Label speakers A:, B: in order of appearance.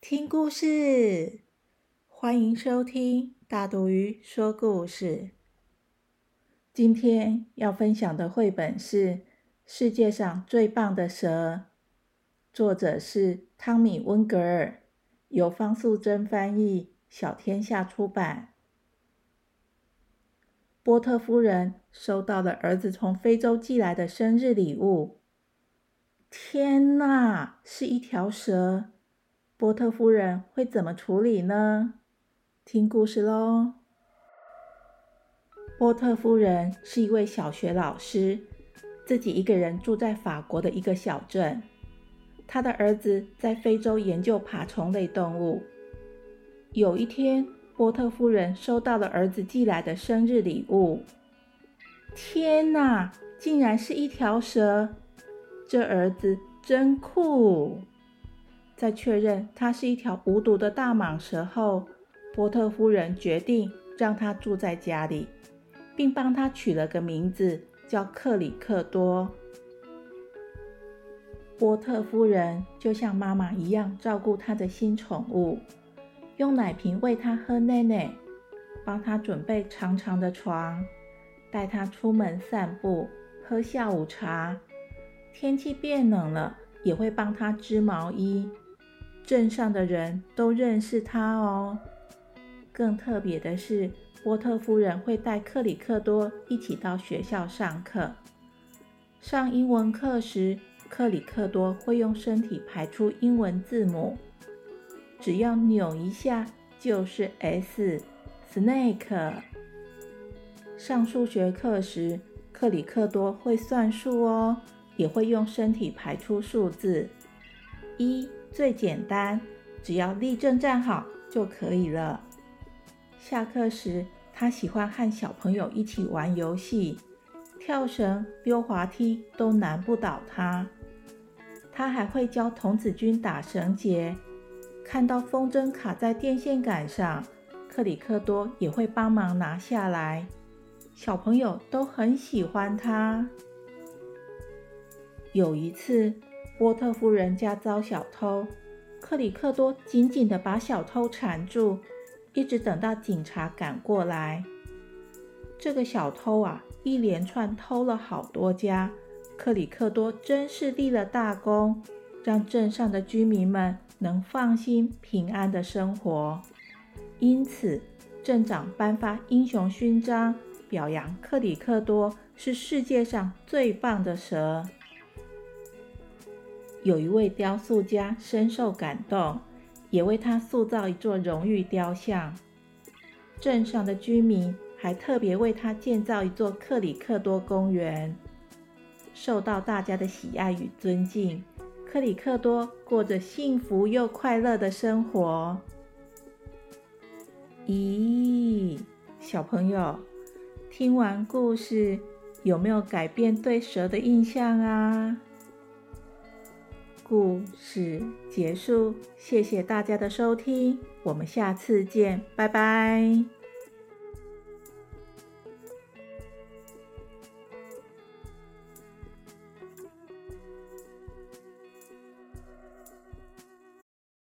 A: 听故事，欢迎收听大肚鱼说故事。今天要分享的绘本是《世界上最棒的蛇》，作者是汤米·温格尔，由方素珍翻译，小天下出版。波特夫人收到了儿子从非洲寄来的生日礼物。天哪，是一条蛇！波特夫人会怎么处理呢？听故事喽。波特夫人是一位小学老师，自己一个人住在法国的一个小镇。他的儿子在非洲研究爬虫类动物。有一天，波特夫人收到了儿子寄来的生日礼物。天哪，竟然是一条蛇！这儿子真酷。在确认它是一条无毒的大蟒蛇后，波特夫人决定让它住在家里，并帮它取了个名字，叫克里克多。波特夫人就像妈妈一样照顾她的新宠物，用奶瓶喂它喝奶奶，帮它准备长长的床，带它出门散步，喝下午茶。天气变冷了，也会帮它织毛衣。镇上的人都认识他哦。更特别的是，波特夫人会带克里克多一起到学校上课。上英文课时，克里克多会用身体排出英文字母，只要扭一下就是 S，snake。上数学课时，克里克多会算数哦，也会用身体排出数字一。最简单，只要立正站好就可以了。下课时，他喜欢和小朋友一起玩游戏，跳绳、溜滑梯都难不倒他。他还会教童子军打绳结，看到风筝卡在电线杆上，克里克多也会帮忙拿下来。小朋友都很喜欢他。有一次。波特夫人家遭小偷，克里克多紧紧地把小偷缠住，一直等到警察赶过来。这个小偷啊，一连串偷了好多家，克里克多真是立了大功，让镇上的居民们能放心平安的生活。因此，镇长颁发英雄勋章，表扬克里克多是世界上最棒的蛇。有一位雕塑家深受感动，也为他塑造一座荣誉雕像。镇上的居民还特别为他建造一座克里克多公园，受到大家的喜爱与尊敬。克里克多过着幸福又快乐的生活。咦，小朋友，听完故事有没有改变对蛇的印象啊？故事结束，谢谢大家的收听，我们下次见，拜拜。